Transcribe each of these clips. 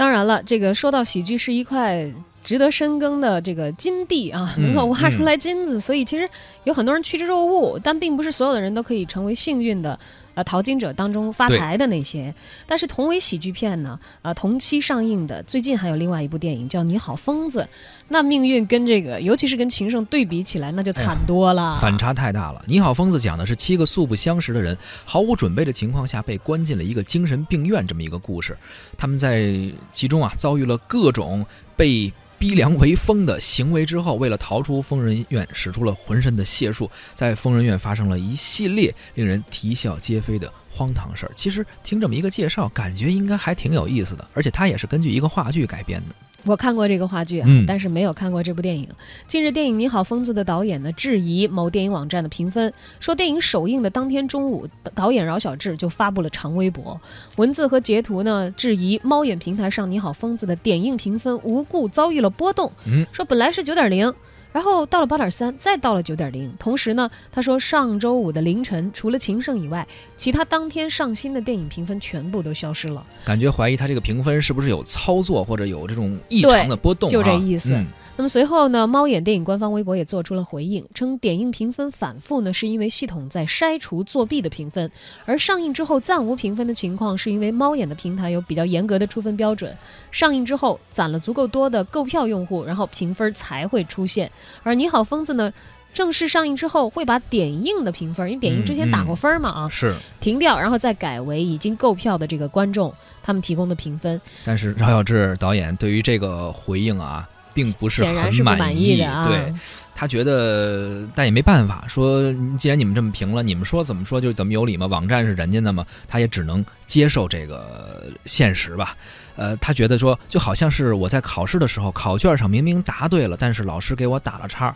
当然了，这个说到喜剧是一块值得深耕的这个金地啊，嗯能够挖出来金子，所以其实有很多人趋之若鹜，但并不是所有的人都可以成为幸运的。呃，淘金者当中发财的那些，但是同为喜剧片呢，啊、同期上映的，最近还有另外一部电影叫《你好，疯子》，那命运跟这个，尤其是跟情圣对比起来，那就惨多了。反差太大了。你好，疯子讲的是七个素不相识的人，毫无准备的情况下被关进了一个精神病院这么一个故事。他们在其中啊遭遇了各种被逼良为疯的行为之后，为了逃出疯人院，使出了浑身的解数，在疯人院发生了一系列令人啼笑皆非的荒唐事儿。其实听这么一个介绍，感觉应该还挺有意思的，而且它也是根据一个话剧改编的。我看过这个话剧啊，嗯但是没有看过这部电影。近日，电影《你好，疯子》的导演呢质疑某电影网站的评分，说电影首映的当天中午，导演饶小志就发布了长微博，文字和截图呢质疑猫眼平台上《你好，疯子》的点映评分无故遭遇了波动，嗯说本来是九点零。然后到了八点三，再到了九点零。同时呢，他说上周五的凌晨，除了《情圣》以外，其他当天上新的电影评分全部都消失了。感觉怀疑他这个评分是不是有操作或者有这种异常的波动、啊，就这意思嗯那么随后呢，猫眼电影官方微博也做出了回应，称点映评分反复呢，是因为系统在筛除作弊的评分，而上映之后暂无评分的情况，是因为猫眼的平台有比较严格的出分标准，上映之后攒了足够多的购票用户，然后评分才会出现。而你好，疯子呢？正式上映之后，会把点映的评分，因为点映之前打过分嘛啊，是。停掉，然后再改为已经购票的这个观众他们提供的评分。但是饶晓志导演对于这个回应啊，并不是很满满意的啊。对他觉得，但也没办法，说既然你们这么评了，你们说怎么说就怎么有理嘛。网站是人家的嘛，他也只能接受这个现实吧。呃，他觉得说，就好像是我在考试的时候，考卷上明明答对了，但是老师给我打了叉。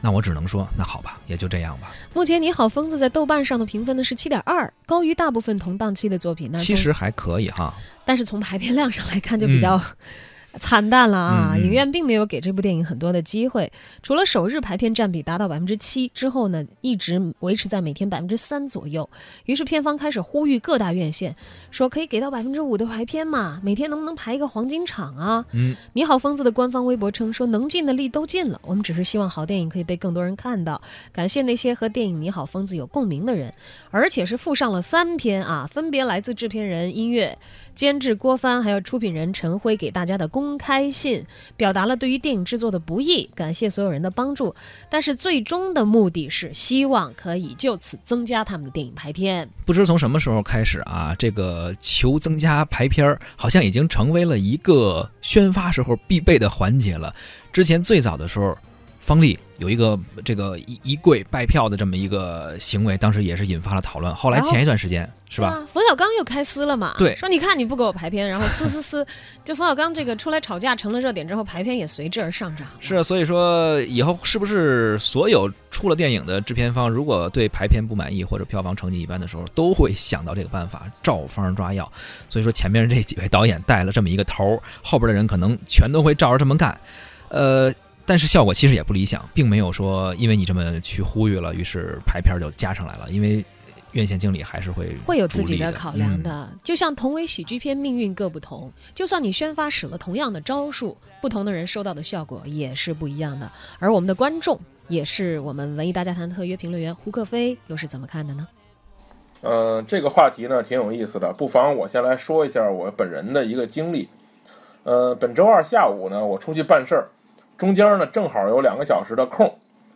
那我只能说，那好吧，也就这样吧。目前《你好，疯子》在豆瓣上的评分呢是七点二，高于大部分同档期的作品。那其实还可以哈，但是从排片量上来看，就比较惨淡了啊！嗯嗯影院并没有给这部电影很多的机会，除了首日排片占比达到百分之七之后呢，一直维持在每天百分之三左右。于是片方开始呼吁各大院线，说可以给到百分之五的排片嘛，每天能不能排一个黄金场啊？嗯，你好，疯子的官方微博称说，能尽的力都尽了，我们只是希望好电影可以被更多人看到。感谢那些和电影《你好，疯子》有共鸣的人，而且是附上了三篇啊，分别来自制片人、音乐监制郭帆，还有出品人陈辉给大家的公公开信，表达了对于电影制作的不易，感谢所有人的帮助。但是最终的目的是希望可以就此增加他们的电影排片。不知从什么时候开始啊，这个求增加排片，好像已经成为了一个宣发时候必备的环节了。之前最早的时候，方丽有一个这个一一柜拜票的这么一个行为，当时也是引发了讨论。后来前一段时间是吧？啊？冯小刚又开撕了嘛？对说你看你不给我排片，然后撕撕撕，就冯小刚这个出来吵架成了热点之后，排片也随之而上涨。是，啊所以说以后是不是所有出了电影的制片方，如果对排片不满意或者票房成绩一般的时候，都会想到这个办法，照方抓药。所以说前面这几位导演带了这么一个头，后边的人可能全都会照着这么干。呃，但是效果其实也不理想，并没有说因为你这么去呼吁了，于是排片就加上来了，因为。院线经理还是会会有自己的的考量嗯的，就像同为喜剧片，命运各不同。就算你宣发使了同样的招数，不同的人收到的效果也是不一样的。而我们的观众，也是我们文艺大家谈特约评论员胡克飞，又是怎么看的呢？呃，这个话题呢挺有意思的，不妨我先来说一下我本人的一个经历。呃，本周二下午呢，我出去办事儿，中间呢正好有两个小时的空，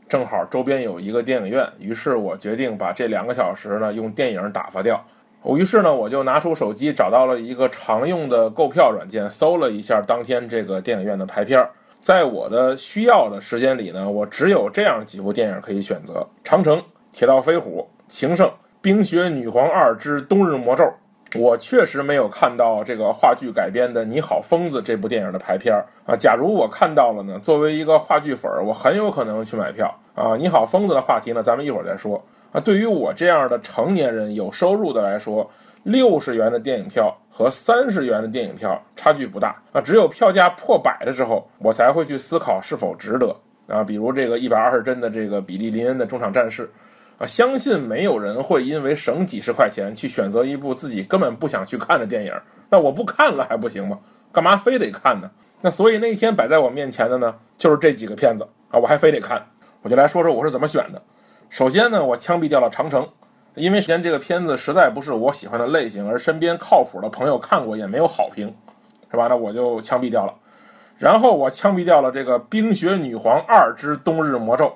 正好周边有一个电影院，于是我决定把这两个小时呢用电影打发掉。我于是呢，我就拿出手机找到了一个常用的购票软件，搜了一下当天这个电影院的排片儿。在我的需要的时间里呢，我只有这样几部电影可以选择：《长城》《铁道飞虎》《情圣》《冰雪女皇二之冬日魔咒》。我确实没有看到这个话剧改编的《你好，疯子》这部电影的排片儿啊。假如我看到了呢，作为一个话剧粉儿，我很有可能去买票啊。《你好，疯子》的话题呢，咱们一会儿再说啊。对于我这样的成年人、有收入的来说，六十元的电影票和三十元的电影票差距不大啊。只有票价破百的时候，我才会去思考是否值得啊。比如这个一百二十帧的这个比利林恩的中场战事。啊，相信没有人会因为省几十块钱去选择一部自己根本不想去看的电影。那我不看了还不行吗？干嘛非得看呢？那所以那天摆在我面前的呢，就是这几个片子啊，我还非得看。我就来说说我是怎么选的。首先呢，我枪毙掉了《长城》，因为首先这个片子实在不是我喜欢的类型，而身边靠谱的朋友看过也没有好评，是吧？那我就枪毙掉了。然后我枪毙掉了这个《冰雪女皇二之冬日魔咒》。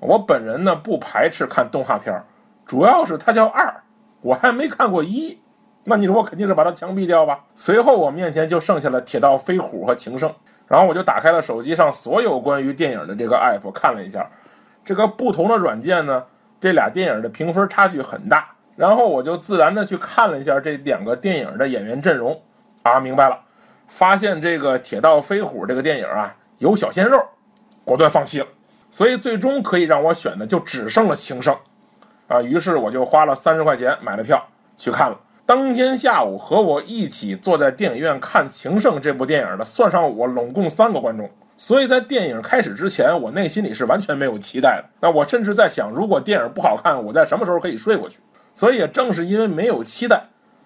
我本人呢不排斥看动画片主要是它叫二，我还没看过一。那你说我肯定是把它枪毙掉吧？随后我面前就剩下了《铁道飞虎》和《情圣》，然后我就打开了手机上所有关于电影的这个 app 看了一下，这个不同的软件呢，这俩电影的评分差距很大。然后我就自然的去看了一下这两个电影的演员阵容，啊，明白了，发现这个《铁道飞虎》这个电影啊有小鲜肉，果断放弃了。所以最终可以让我选的就只剩了《情圣》，啊，于是我就花了三十块钱买了票去看了。当天下午和我一起坐在电影院看《情圣》这部电影的，算上我，拢共三个观众。所以在电影开始之前，我内心里是完全没有期待的。那我甚至在想，如果电影不好看，我在什么时候可以睡过去？所以也正是因为没有期待，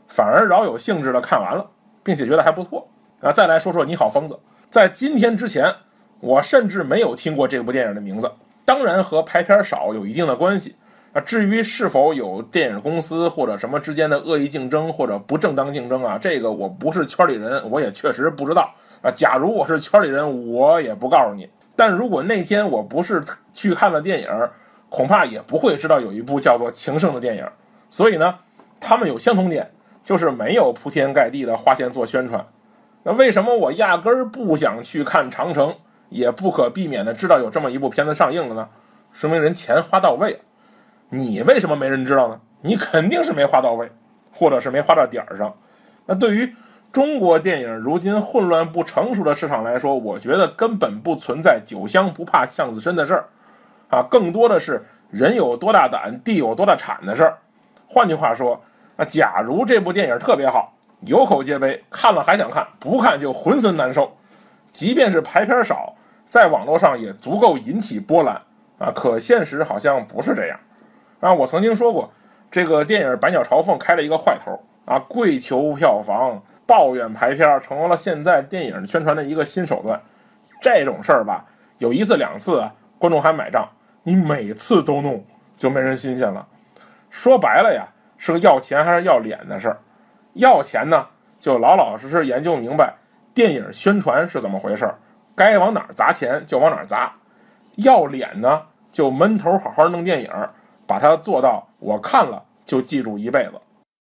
反而饶有兴致的看完了，并且觉得还不错。啊，再来说说《你好，疯子》。在今天之前，我甚至没有听过这部电影的名字。当然和排片少有一定的关系。啊，至于是否有电影公司或者什么之间的恶意竞争或者不正当竞争啊，这个我不是圈里人，我也确实不知道啊。假如我是圈里人，我也不告诉你。但如果那天我不是去看了电影，恐怕也不会知道有一部叫做《情圣》的电影。所以呢，他们有相同点，就是没有铺天盖地的花钱做宣传。那为什么我压根儿不想去看《长城》，也不可避免的知道有这么一部片子上映了呢？说明人钱花到位了。你为什么没人知道呢？你肯定是没花到位，或者是没花到点儿上。那对于中国电影如今混乱不成熟的市场来说，我觉得根本不存在酒香不怕巷子深的事儿，啊，更多的是人有多大胆，地有多大产的事儿。换句话说，啊，假如这部电影特别好，有口皆碑，看了还想看，不看就浑身难受。即便是排片少，在网络上也足够引起波澜，啊，可现实好像不是这样。啊，我曾经说过，这个电影《百鸟朝凤》开了一个坏头啊，跪求票房，抱怨排片，成为了现在电影宣传的一个新手段。这种事儿吧，有一次两次啊，观众还买账；你每次都弄，就没人新鲜了。说白了呀，是个要钱还是要脸的事儿。要钱呢，就老老实实研究明白电影宣传是怎么回事儿，该往哪儿砸钱就往哪儿砸。要脸呢，就闷头好好弄电影。把它做到，我看了就记住一辈子。